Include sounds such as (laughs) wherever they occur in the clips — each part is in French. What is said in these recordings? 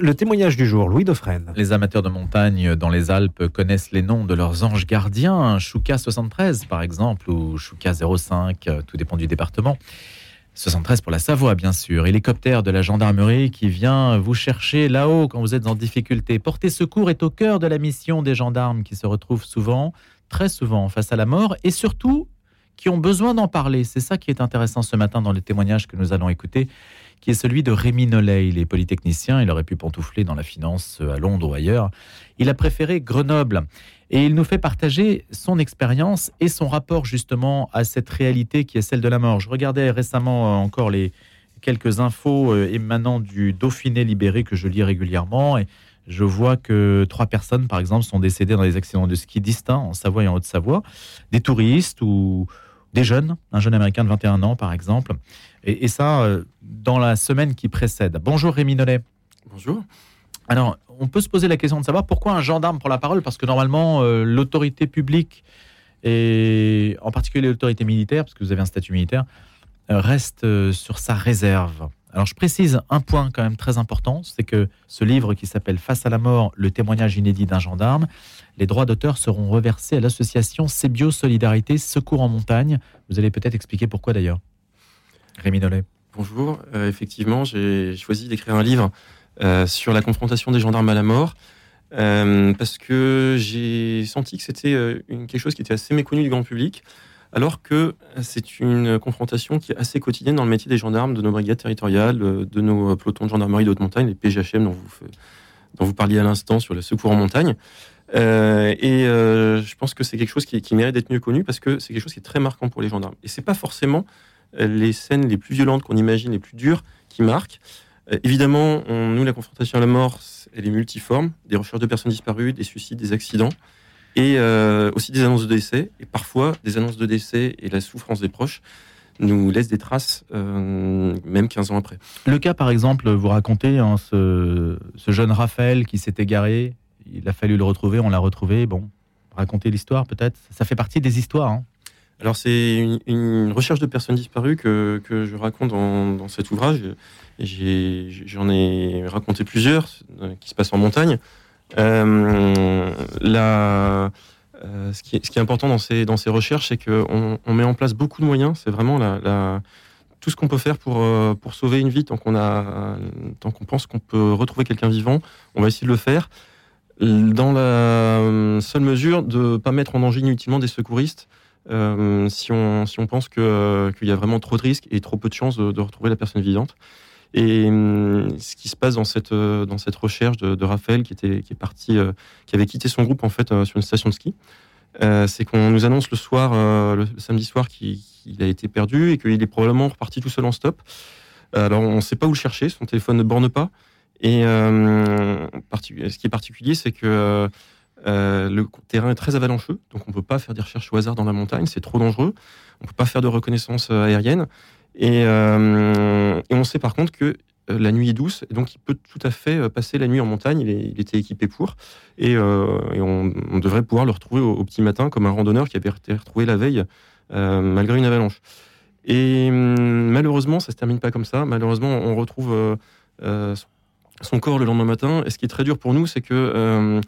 le témoignage du jour, Louis Dauphren. Les amateurs de montagne dans les Alpes connaissent les noms de leurs anges gardiens, Chouka 73 par exemple, ou Chouka 05, euh, tout dépend du département. 73 pour la Savoie, bien sûr. Hélicoptère de la gendarmerie qui vient vous chercher là-haut quand vous êtes en difficulté. Porter secours est au cœur de la mission des gendarmes qui se retrouvent souvent, très souvent, face à la mort et surtout qui ont besoin d'en parler. C'est ça qui est intéressant ce matin dans les témoignages que nous allons écouter qui est celui de Rémi Nollet. Il est polytechnicien, il aurait pu pantoufler dans la finance à Londres ou ailleurs. Il a préféré Grenoble et il nous fait partager son expérience et son rapport justement à cette réalité qui est celle de la mort. Je regardais récemment encore les quelques infos euh, émanant du Dauphiné libéré que je lis régulièrement et je vois que trois personnes, par exemple, sont décédées dans des accidents de ski distincts en Savoie et en Haute-Savoie, des touristes ou des jeunes, un jeune américain de 21 ans, par exemple. Et, ça, euh, dans la semaine qui précède. Bonjour Rémi Nollet. Bonjour. Alors, on peut se poser la question de savoir pourquoi un gendarme prend la parole, parce que normalement, euh, l'autorité publique, et en particulier l'autorité militaire, parce que vous avez un statut militaire, euh, reste sur sa réserve. Alors, je précise un point quand même très important, c'est que ce livre qui s'appelle Face à la mort, le témoignage inédit d'un gendarme, les droits d'auteur seront reversés à l'association Cébio Solidarité Secours en montagne. Vous allez peut-être expliquer pourquoi d'ailleurs. Rémi Nollet. Bonjour. Euh, effectivement, j'ai choisi d'écrire un livre euh, sur la confrontation des gendarmes à la mort euh, parce que j'ai senti que c'était quelque chose qui était assez méconnu du grand public, alors que c'est une confrontation qui est assez quotidienne dans le métier des gendarmes, de nos brigades territoriales, de nos pelotons de gendarmerie de haute montagne, les PGHM dont vous, dont vous parliez à l'instant sur le secours en montagne. et je pense que c'est quelque chose qui, qui mérite d'être mieux connu parce que c'est quelque chose qui est très marquant pour les gendarmes. Et c'est pas forcément les scènes les plus violentes qu'on imagine, les plus dures, qui marquent. Euh, évidemment, on, nous, la confrontation à la mort, elle est multiforme. Des recherches de personnes disparues, des suicides, des accidents, et euh, aussi des annonces de décès. Et parfois, des annonces de décès et la souffrance des proches nous laissent des traces, euh, même 15 ans après. Le cas, par exemple, vous racontez hein, ce, jeune Raphaël qui s'est égaré. Il a fallu le retrouver, on l'a retrouvé. Bon, racontez l'histoire peut-être. Ça fait partie des histoires. Hein. Alors c'est une, recherche de personnes disparues que, je raconte dans, cet ouvrage. J'en ai, raconté plusieurs euh, qui se passent en montagne. Euh, euh, ce, qui est, important dans ces, dans ces recherches, c'est qu'on on met en place beaucoup de moyens. C'est vraiment la, tout ce qu'on peut faire pour, pour sauver une vie tant qu'on qu'on pense qu'on peut retrouver quelqu'un vivant. On va essayer de le faire dans la seule mesure de ne pas mettre en danger inutilement des secouristes. Euh, si, on, si on pense qu'il y a vraiment trop de risques et trop peu de chances de, retrouver la personne vivante. Et hum, ce qui se passe dans cette, euh, dans cette recherche de, Raphaël, qui, était, qui est parti, euh, qui avait quitté son groupe en fait sur une station de ski, c'est qu'on nous annonce le soir, le, samedi soir, qu'il a été perdu et qu'il est probablement reparti tout seul en stop. Alors on ne sait pas où le chercher, son téléphone ne borne pas. Et ce qui est particulier, c'est que euh, le terrain est très avalancheux, donc on ne peut pas faire des recherches au hasard dans la montagne, c'est trop dangereux. On ne peut pas faire de reconnaissance euh, aérienne. Euh, et, on sait par contre que la nuit est douce, donc il peut tout à fait passer la nuit en montagne. Il, était équipé pour, et, on, devrait pouvoir le retrouver au, petit matin comme un randonneur qui avait été retrouvé la veille malgré une avalanche. Et malheureusement, ça se termine pas comme ça. Malheureusement, on retrouve son corps le lendemain matin. Et ce qui est très dur pour nous, c'est que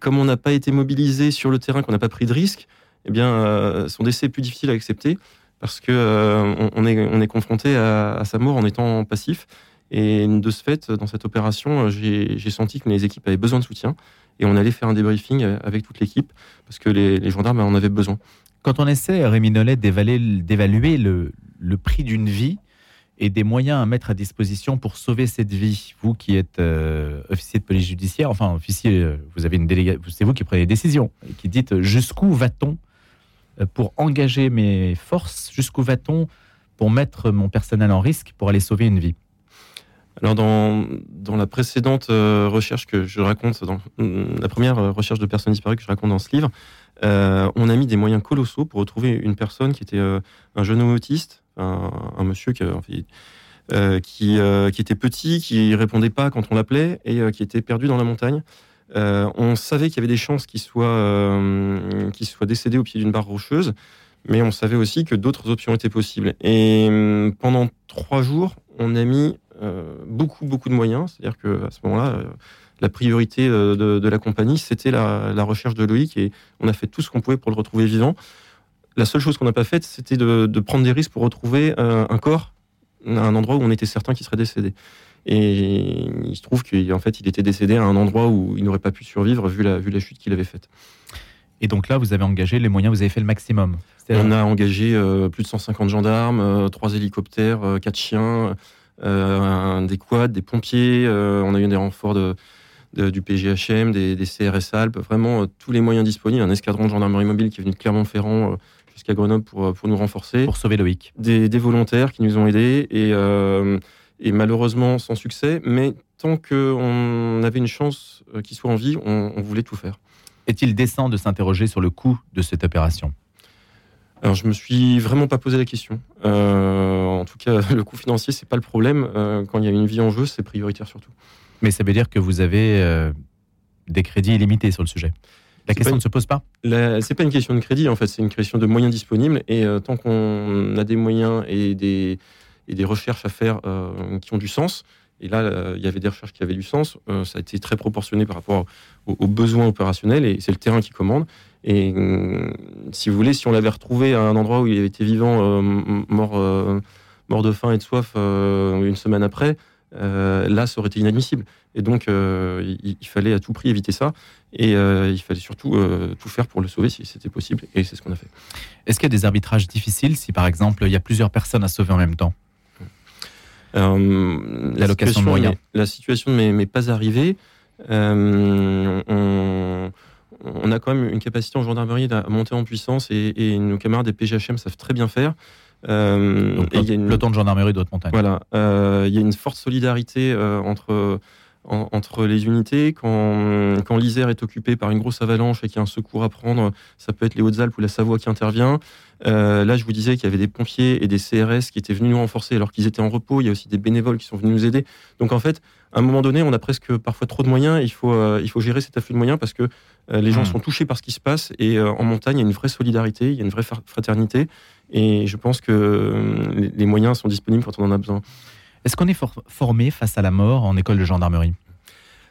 comme on n'a pas été mobilisé sur le terrain, qu'on n'a pas pris de risque, eh bien, euh, son décès est plus difficile à accepter parce que euh, on, est, on est confronté à, sa mort en étant passif. Et de ce fait, dans cette opération, j'ai senti que les équipes avaient besoin de soutien et on allait faire un débriefing avec toute l'équipe parce que les, gendarmes en avaient besoin. Quand on essaie, Rémi Nollet, d'évaluer le prix d'une vie, et des moyens à mettre à disposition pour sauver cette vie. Vous qui êtes euh, officier de police judiciaire, enfin officier, euh, vous avez une délégation, c'est vous qui prenez les décisions, qui dites euh, jusqu'où va-t-on pour engager mes forces, jusqu'où va-t-on pour mettre mon personnel en risque pour aller sauver une vie? Alors dans, dans la précédente recherche que je raconte, dans la première recherche de personnes disparues que je raconte dans ce livre, on a mis des moyens colossaux pour retrouver une personne qui était un jeune homme autiste, un, monsieur qui, euh, qui, euh, qui, était petit, qui répondait pas quand on l'appelait et euh, qui était perdu dans la montagne. on savait qu'il y avait des chances qu'il soit, décédé au pied d'une barre rocheuse, mais on savait aussi que d'autres options étaient possibles. Et pendant trois jours, on a mis beaucoup, beaucoup de moyens. C'est-à-dire qu'à ce moment-là, la priorité de, la compagnie, c'était la, recherche de Loïc et on a fait tout ce qu'on pouvait pour le retrouver vivant. La seule chose qu'on n'a pas faite, c'était de, prendre des risques pour retrouver un corps à un endroit où on était certain qu'il serait décédé. Et il se trouve qu'en fait, il était décédé à un endroit où il n'aurait pas pu survivre vu la, vu la chute qu'il avait faite. Et donc là, vous avez engagé les moyens, vous avez fait le maximum. On a engagé euh, plus de 150 gendarmes, euh, trois hélicoptères, euh, quatre chiens, des quads, des pompiers. on a eu des renforts de, du PGHM, des, des, CRS Alpes, vraiment tous les moyens disponibles. Un escadron de gendarmerie mobile qui est venu de Clermont-Ferrand jusqu'à Grenoble pour, pour nous renforcer. Pour sauver Loïc. Des, des volontaires qui nous ont aidés et, et malheureusement sans succès. Mais tant qu'on avait une chance qu'il soit en vie, on, on voulait tout faire. Est-il décent de s'interroger sur le coût de cette opération? Alors je me suis vraiment pas posé la question. Euh, en tout cas, (laughs) le coût financier c'est pas le problème. Euh, quand il y a une vie en jeu, c'est prioritaire surtout. Mais ça veut dire que vous avez euh, des crédits illimités sur le sujet? La question ne se pose pas C'est pas une question de crédit en fait, c'est une question de moyens disponibles. Et tant qu'on a des moyens et des, et des recherches à faire qui ont du sens, et là, euh, il y avait des recherches qui avaient du sens. Euh, ça a été très proportionné par rapport aux, besoins opérationnels et c'est le terrain qui commande. Et euh, si vous voulez, si on l'avait retrouvé à un endroit où il avait été vivant, mort, mort de faim et de soif une semaine après, là, ça aurait été inadmissible. Et donc, il, fallait à tout prix éviter ça. Et il fallait surtout tout faire pour le sauver si c'était possible. Et c'est ce qu'on a fait. Est-ce qu'il y a des arbitrages difficiles si, par exemple, il y a plusieurs personnes à sauver en même temps? Euh, la, situation la situation ne m'est pas arrivée. Euh, on, a quand même une capacité en gendarmerie à monter en puissance et, nos camarades des PGHM savent très bien faire. Euh, le, une, de gendarmerie de Haute-Montagne. Voilà, il y a une forte solidarité entre entre les unités. Quand, quand l'Isère est occupée par une grosse avalanche et qu'il y a un secours à prendre, ça peut être les Hautes-Alpes ou la Savoie qui intervient. Euh, là, je vous disais qu'il y avait des pompiers et des CRS qui étaient venus nous renforcer alors qu'ils étaient en repos. Il y a aussi des bénévoles qui sont venus nous aider. Donc en fait, à un moment donné, on a presque parfois trop de moyens. Il faut, euh, il faut gérer cet afflux de moyens parce que euh, les gens hmm. sont touchés par ce qui se passe. Et en montagne, il y a une vraie solidarité, il y a une vraie fraternité. Et je pense que les moyens sont disponibles quand on en a besoin. Est-ce qu'on est formé face à la mort en école de gendarmerie?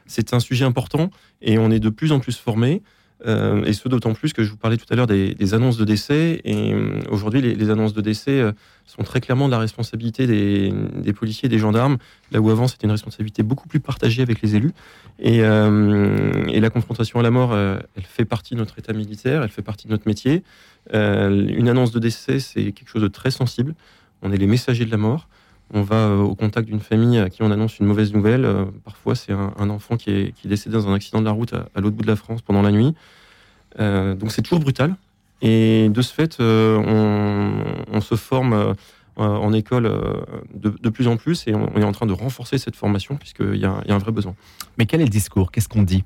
C'est un sujet important et on est de plus en plus formé. Euh, et ce d'autant plus que je vous parlais tout à l'heure des, annonces de décès. Et euh, aujourd'hui, les, annonces de décès euh, sont très clairement de la responsabilité des, policiers et des gendarmes, là où avant c'était une responsabilité beaucoup plus partagée avec les élus. Et, et la confrontation à la mort, elle fait partie de notre état militaire, elle fait partie de notre métier. une annonce de décès, c'est quelque chose de très sensible. On est les messagers de la mort on va euh, au contact d'une famille à qui on annonce une mauvaise nouvelle. Euh, parfois, c'est un, enfant qui est, décédé dans un accident de la route à, l'autre bout de la France pendant la nuit. Euh, donc, c'est toujours brutal. Et de ce fait, on, se forme en école de, plus en plus et on, est en train de renforcer cette formation puisqu'il y, a un vrai besoin. Mais quel est le discours? Qu'est-ce qu'on dit?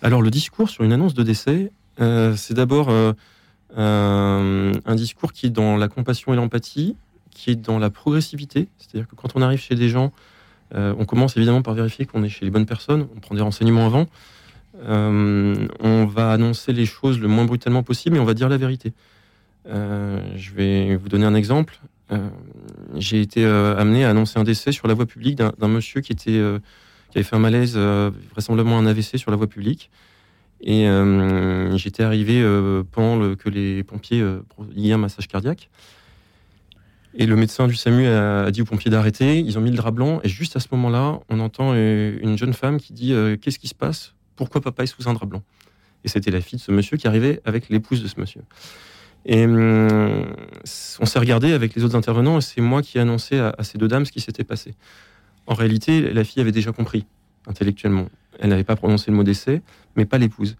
Alors, le discours sur une annonce de décès, c'est d'abord un discours qui est dans la compassion et l'empathie, qui est dans la progressivité. C'est-à-dire que quand on arrive chez des gens, euh, on commence évidemment par vérifier qu'on est chez les bonnes personnes, on prend des renseignements avant. Euh, on va annoncer les choses le moins brutalement possible, mais on va dire la vérité. Euh, je vais vous donner un exemple. J'ai été amené à annoncer un décès sur la voie publique d'un monsieur qui, était, qui avait fait un malaise, vraisemblablement un AVC sur la voie publique. Et j'étais arrivé pendant que les pompiers liaient un massage cardiaque. Et le médecin du SAMU a, dit aux pompiers d'arrêter. Ils ont mis le drap blanc. Et juste à ce moment-là, on entend euh, une jeune femme qui dit euh, Qu'est-ce qui se passe? Pourquoi papa est sous un drap blanc? Et c'était la fille de ce monsieur qui arrivait avec l'épouse de ce monsieur. Et hum, on s'est regardé avec les autres intervenants et c'est moi qui ai annoncé à, ces deux dames ce qui s'était passé. En réalité, la fille avait déjà compris intellectuellement. Elle n'avait pas prononcé le mot décès, mais pas l'épouse.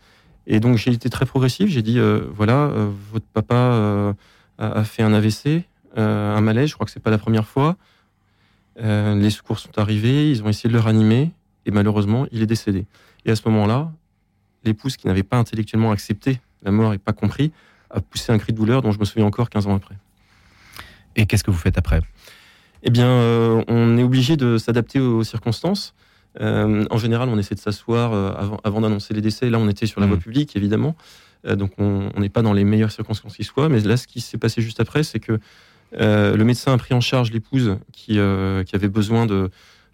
Et donc j'ai été très progressif. J'ai dit euh, voilà, votre papa a, fait un AVC. Euh, un malaise. Je crois que c'est pas la première fois. Euh, les secours sont arrivés, ils ont essayé de le ranimer et malheureusement, il est décédé. Et à ce moment-là, l'épouse qui n'avait pas intellectuellement accepté la mort et pas compris a poussé un cri de douleur dont je me souviens encore 15 ans après. Et qu'est-ce que vous faites après? Eh bien, euh, on est obligé de s'adapter aux circonstances. en général, on essaie de s'asseoir avant, d'annoncer les décès. Là, on était sur la voie mmh. publique, évidemment. donc, on n'est pas dans les meilleures circonstances qui soient. Mais là, ce qui s'est passé juste après, c'est que le médecin a pris en charge l'épouse qui, euh, avait besoin de,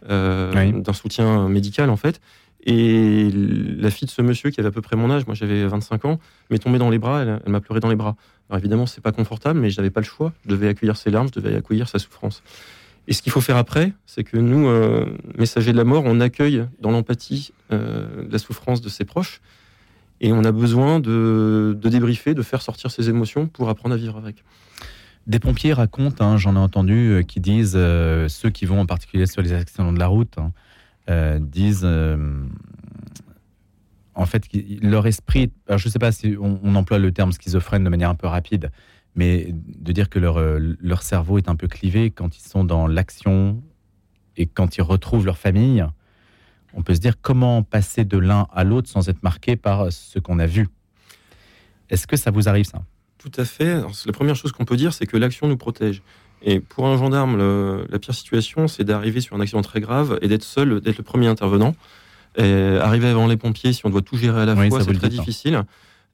d'un soutien médical en fait. Et la fille de ce monsieur qui avait à peu près mon âge, moi j'avais 25 ans, m'est tombée dans les bras, elle, m'a pleuré dans les bras. Alors évidemment, c'est pas confortable, mais je n'avais pas le choix. Je devais accueillir ses larmes, je devais accueillir sa souffrance. Et ce qu'il faut faire après, c'est que nous, euh, messagers de la mort, on accueille dans l'empathie euh, la souffrance de ses proches. Et on a besoin de, débriefer, de faire sortir ses émotions pour apprendre à vivre avec. Des pompiers racontent, hein, j'en ai entendu, euh, qui disent, ceux qui vont en particulier sur les accidents de la route, hein, disent en fait, leur esprit, je ne sais pas si on, emploie le terme schizophrène de manière un peu rapide, mais de dire que leur, euh, leur cerveau est un peu clivé quand ils sont dans l'action et quand ils retrouvent leur famille, on peut se dire comment passer de l'un à l'autre sans être marqué par ce qu'on a vu. Est-ce que ça vous arrive ça? Tout à fait. la première chose qu'on peut dire, c'est que l'action nous protège. Et pour un gendarme, la pire situation, c'est d'arriver sur un accident très grave et d'être seul, d'être le premier intervenant. arriver avant les pompiers, si on doit tout gérer à la fois, c'est très difficile.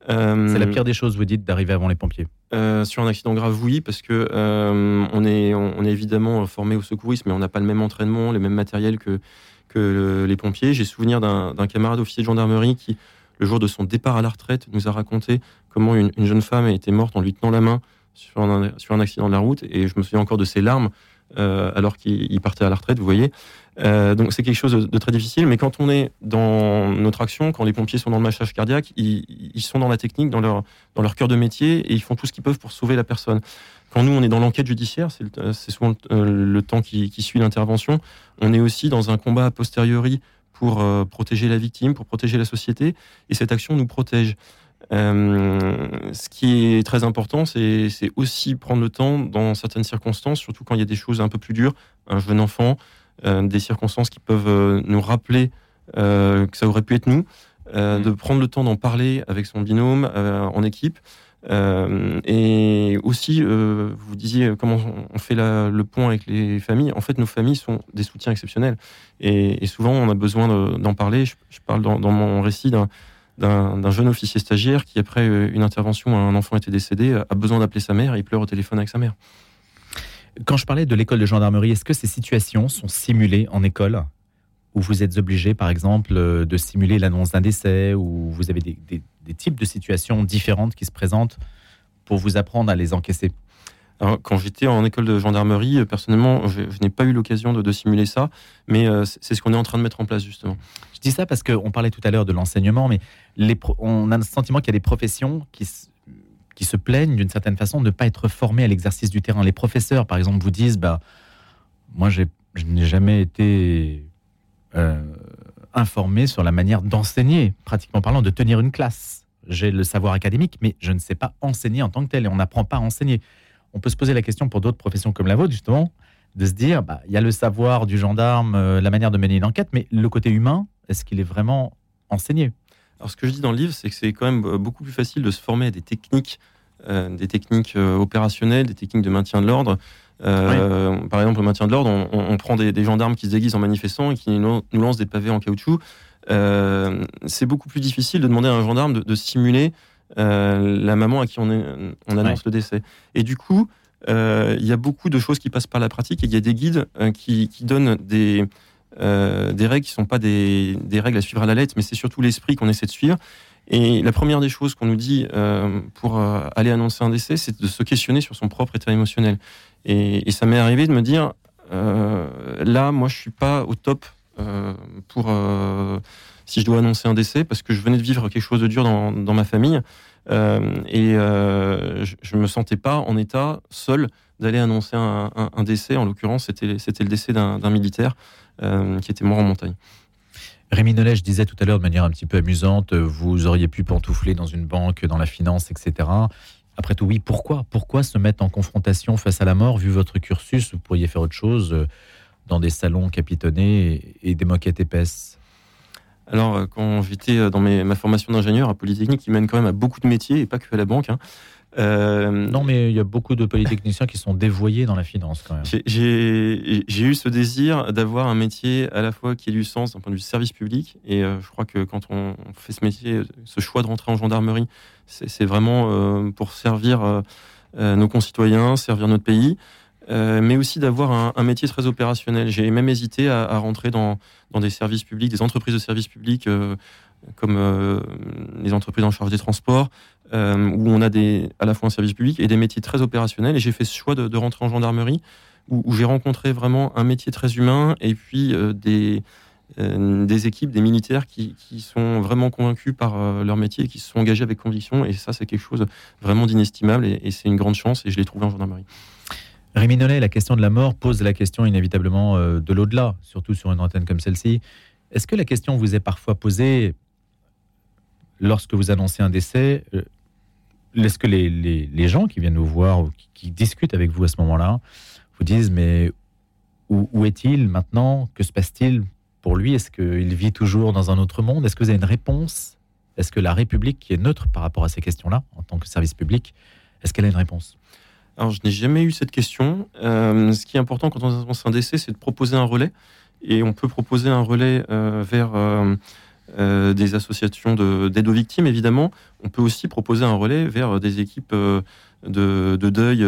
c'est la pire des choses, vous dites, d'arriver avant les pompiers. Euh, sur un accident grave, oui, parce que euh, on, est, on, est évidemment formé au secourisme, mais on n'a pas le même entraînement, les mêmes matériels que, que les pompiers. J'ai souvenir d'un camarade officier de gendarmerie qui, le jour de son départ à la retraite, nous a raconté comment une, jeune femme été morte en lui tenant la main sur un, accident de la route. Et je me souviens encore de ses larmes euh, alors qu'il partait à la retraite, vous voyez. Euh, donc c'est quelque chose de, très difficile, mais quand on est dans notre action, quand les pompiers sont dans le massage cardiaque, ils, sont dans la technique, dans leur, dans leur cœur de métier, et ils font tout ce qu'ils peuvent pour sauver la personne. Quand nous, on est dans l'enquête judiciaire, c'est souvent euh, le temps qui, suit l'intervention, on est aussi dans un combat a posteriori pour euh, protéger la victime, pour protéger la société, et cette action nous protège. ce qui est très important, c'est aussi prendre le temps dans certaines circonstances, surtout quand il y a des choses un peu plus dures, un jeune enfant, euh, des circonstances qui peuvent euh, nous rappeler euh, que ça aurait pu être nous, mm. de prendre le temps d'en parler avec son binôme en équipe. Et aussi, vous disiez comment on fait le pont avec les familles. En fait, nos familles sont des soutiens exceptionnels. Et, souvent, on a besoin d'en parler. Je, parle dans, mon récit d'un jeune officier stagiaire qui, après une intervention, un enfant était décédé, a besoin d'appeler sa mère et il pleure au téléphone avec sa mère. Quand je parlais de l'école de gendarmerie, est-ce que ces situations sont simulées en école? Où vous êtes obligé, par exemple, euh, de simuler l'annonce d'un décès, ou vous avez des, types de situations différentes qui se présentent pour vous apprendre à les encaisser quand j'étais en école de gendarmerie, euh, personnellement, je, n'ai pas eu l'occasion de, simuler ça, mais euh, c'est ce qu'on est en train de mettre en place justement. Je dis ça parce qu'on parlait tout à l'heure de l'enseignement, mais on a le sentiment qu'il y a des professions qui, qui se plaignent d'une certaine façon de ne pas être formés à l'exercice du terrain. Les professeurs, par exemple, vous disent, bah, moi, je n'ai jamais été euh, informé sur la manière d'enseigner, pratiquement parlant, de tenir une classe. J'ai le savoir académique, mais je ne sais pas enseigner en tant que tel, et on n'apprend pas à enseigner. On peut se poser la question pour d'autres professions comme la vôtre, justement, de se dire, bah, il y a le savoir du gendarme, euh, la manière de mener une enquête, mais le côté humain, est-ce qu'il est vraiment enseigné? Alors, ce que je dis dans le livre, c'est que c'est quand même euh, beaucoup plus facile de se former à des techniques, des techniques opérationnelles, des techniques de maintien de l'ordre. Par exemple, le maintien de l'ordre, on, prend des, gendarmes qui se déguisent en manifestants et qui nous, lancent des pavés en caoutchouc. c'est beaucoup plus difficile de demander à un gendarme de, simuler la maman à qui on, on annonce le décès. Et du coup, il y a beaucoup de choses qui passent par la pratique et il y a des guides qui, qui, donnent des, euh, des règles qui ne sont pas des, règles à suivre à la lettre, mais c'est surtout l'esprit qu'on essaie de suivre. Et la première des choses qu'on nous dit euh, pour euh, aller annoncer un décès, c'est de se questionner sur son propre état émotionnel. Et, ça m'est arrivé de me dire, là, moi, je suis pas au top pour si je dois annoncer un décès, parce que je venais de vivre quelque chose de dur dans, ma famille. et je, ne me sentais pas en état seul d'aller annoncer un, décès. En l'occurrence, c'était le décès d'un militaire. Euh, qui était mort en montagne. Rémi Nollet, je disais tout à l'heure de manière un petit peu amusante, vous auriez pu pantoufler dans une banque, dans la finance, etc. Après tout, oui, pourquoi? Pourquoi se mettre en confrontation face à la mort Vu votre cursus, vous pourriez faire autre chose euh, dans des salons capitonnés et des moquettes épaisses. Alors, euh, quand j'étais dans ma formation d'ingénieur à Polytechnique, qui mène quand même à beaucoup de métiers et pas que à la banque, hein, euh, non, mais il y a beaucoup de polytechniciens qui sont dévoyés dans la finance quand même. J'ai eu ce désir d'avoir un métier à la fois qui ait du sens d'un point de vue service public. Et euh, je crois que quand on, fait ce métier, ce choix de rentrer en gendarmerie, c'est vraiment euh, pour servir nos concitoyens, servir notre pays. Mais aussi d'avoir un, métier très opérationnel. J'ai même hésité à, rentrer dans, des services publics, des entreprises de services publics, comme les entreprises en charge des transports, où on a à la fois un service public et des métiers très opérationnels. Et j'ai fait ce choix de, rentrer en gendarmerie, où, j'ai rencontré vraiment un métier très humain et puis des euh, équipes, des militaires qui, sont vraiment convaincus par euh, leur métier et qui se sont engagés avec conviction. Et ça, c'est quelque chose vraiment d'inestimable et, c'est une grande chance et je l'ai trouvé en gendarmerie. Rémi la question de la mort pose la question inévitablement euh, de l'au-delà, surtout sur une antenne comme celle-ci. Est-ce que la question vous est parfois posée lorsque vous annoncez un décès Est-ce que les, gens qui viennent vous voir ou qui, discutent avec vous à ce moment-là vous disent mais où est-il maintenant? Que se passe-t-il pour lui? Est-ce qu'il vit toujours dans un autre monde? Est-ce que vous avez une réponse? Est-ce que la République, qui est neutre par rapport à ces questions-là, en tant que service public, est-ce qu'elle a une réponse? Alors, je n'ai jamais eu cette question. Euh, ce qui est important quand on annonce un décès, c'est de proposer un relais. Et on peut proposer un relais euh, vers euh, des associations d'aide aux victimes, évidemment. On peut aussi proposer un relais vers des équipes de, deuil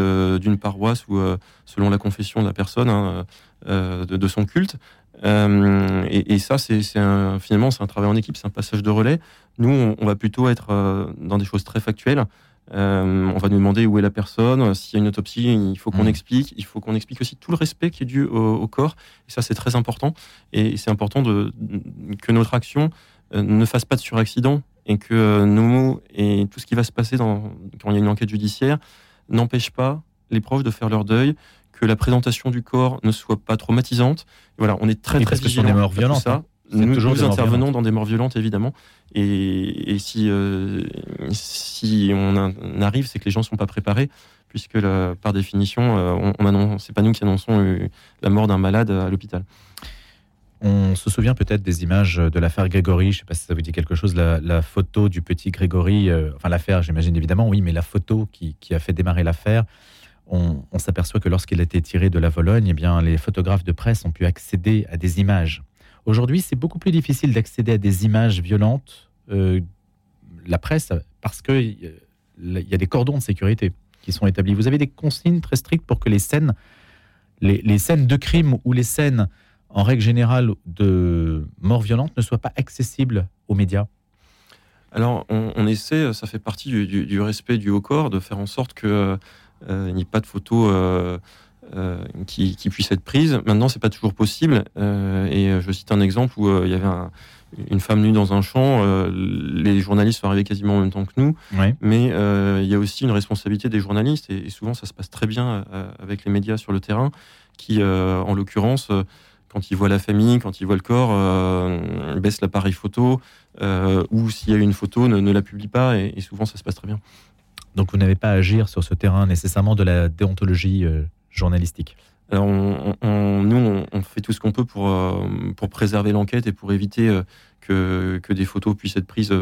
d'une paroisse ou, selon la confession de la personne, hein, de, son culte. Et, ça, c'est finalement, c'est un travail en équipe, c'est un passage de relais. Nous, on, va plutôt être dans des choses très factuelles. Euh, on va nous demander où est la personne, s'il y a une autopsie, il faut qu'on mmh. explique. Il faut qu'on explique aussi tout le respect qui est dû au, corps. Et ça, c'est très important. Et c'est important de, que notre action ne fasse pas de suraccident et que nos mots et tout ce qui va se passer dans, quand il y a une enquête judiciaire n'empêche pas les proches de faire leur deuil, que la présentation du corps ne soit pas traumatisante. Voilà, on est très très vigilant. des morts violentes. Ça. Nous, toujours nous intervenons dans des morts violentes, évidemment. Et, si, euh, si on, arrive, c'est que les gens ne sont pas préparés, puisque par définition, euh, on, on c'est pas nous qui annonçons euh, la mort d'un malade à l'hôpital. On se souvient peut-être des images de l'affaire Grégory. Je ne sais pas si ça vous dit quelque chose. La, photo du petit Grégory, enfin l'affaire, j'imagine évidemment, oui, mais la photo qui, qui a fait démarrer l'affaire on, s'aperçoit que lorsqu'il a été tiré de la Vologne, eh bien, les photographes de presse ont pu accéder à des images. Aujourd'hui, c'est beaucoup plus difficile d'accéder à des images violentes, euh, la presse, parce qu'il y a des cordons de sécurité qui sont établis. Vous avez des consignes très strictes pour que les scènes, les, scènes de crime ou les scènes, en règle générale, de mort violente ne soient pas accessibles aux médias alors, on, essaie, ça fait partie du, respect du haut corps, de faire en sorte que euh, il n'y a pas de photos euh, euh, qui, qui puissent être prises. Maintenant, c'est pas toujours possible. et je cite un exemple où il y avait une femme nue dans un champ. les journalistes sont arrivés quasiment en même temps que nous. Mais il y a aussi une responsabilité des journalistes. Et, souvent, ça se passe très bien avec les médias sur le terrain, qui, en l'occurrence, quand ils voient la famille, quand ils voient le corps, euh, baissent l'appareil photo, ou s'il y a une photo, ne, la publie pas. et, souvent, ça se passe très bien. Donc vous n'avez pas à agir sur ce terrain nécessairement de la déontologie euh, journalistique alors on, nous, on, fait tout ce qu'on peut pour, euh, pour préserver l'enquête et pour éviter euh, que, que, des photos puissent être prises,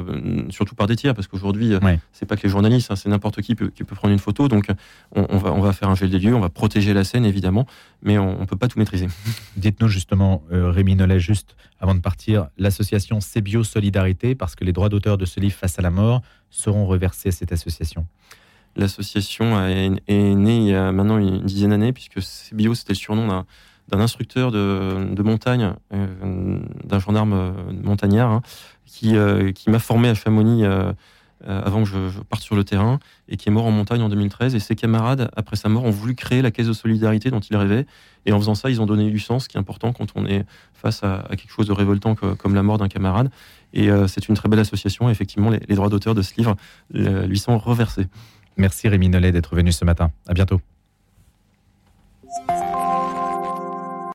surtout par des tiers, parce qu'aujourd'hui, c'est pas que les journalistes, hein, c'est n'importe qui peut, qui peut prendre une photo. Donc, on, va, on va faire un gel des lieux, on va protéger la scène, évidemment, mais on ne peut pas tout maîtriser. (laughs) Dites-nous justement, Rémi Nollet, juste avant de partir, l'association Cébio Solidarité, parce que les droits d'auteur de ce livre Face à la mort seront reversés à cette association. L'association est, née il y a maintenant une dizaine d'années, puisque CBio, c'était le surnom d'un instructeur de, montagne, euh, d'un gendarme euh, montagnard, hein, qui, euh, qui m'a formé à Chamonix avant que je, parte sur le terrain, et qui est mort en montagne en 2013. Et ses camarades, après sa mort, ont voulu créer la caisse de solidarité dont il rêvait. Et en faisant ça, ils ont donné du sens, ce qui est important quand on est face à, quelque chose de révoltant comme la mort d'un camarade. Et c'est une très belle association. effectivement, les droits d'auteur de ce livre lui sont reversés. Merci Rémi Nollet d'être venu ce matin. À bientôt.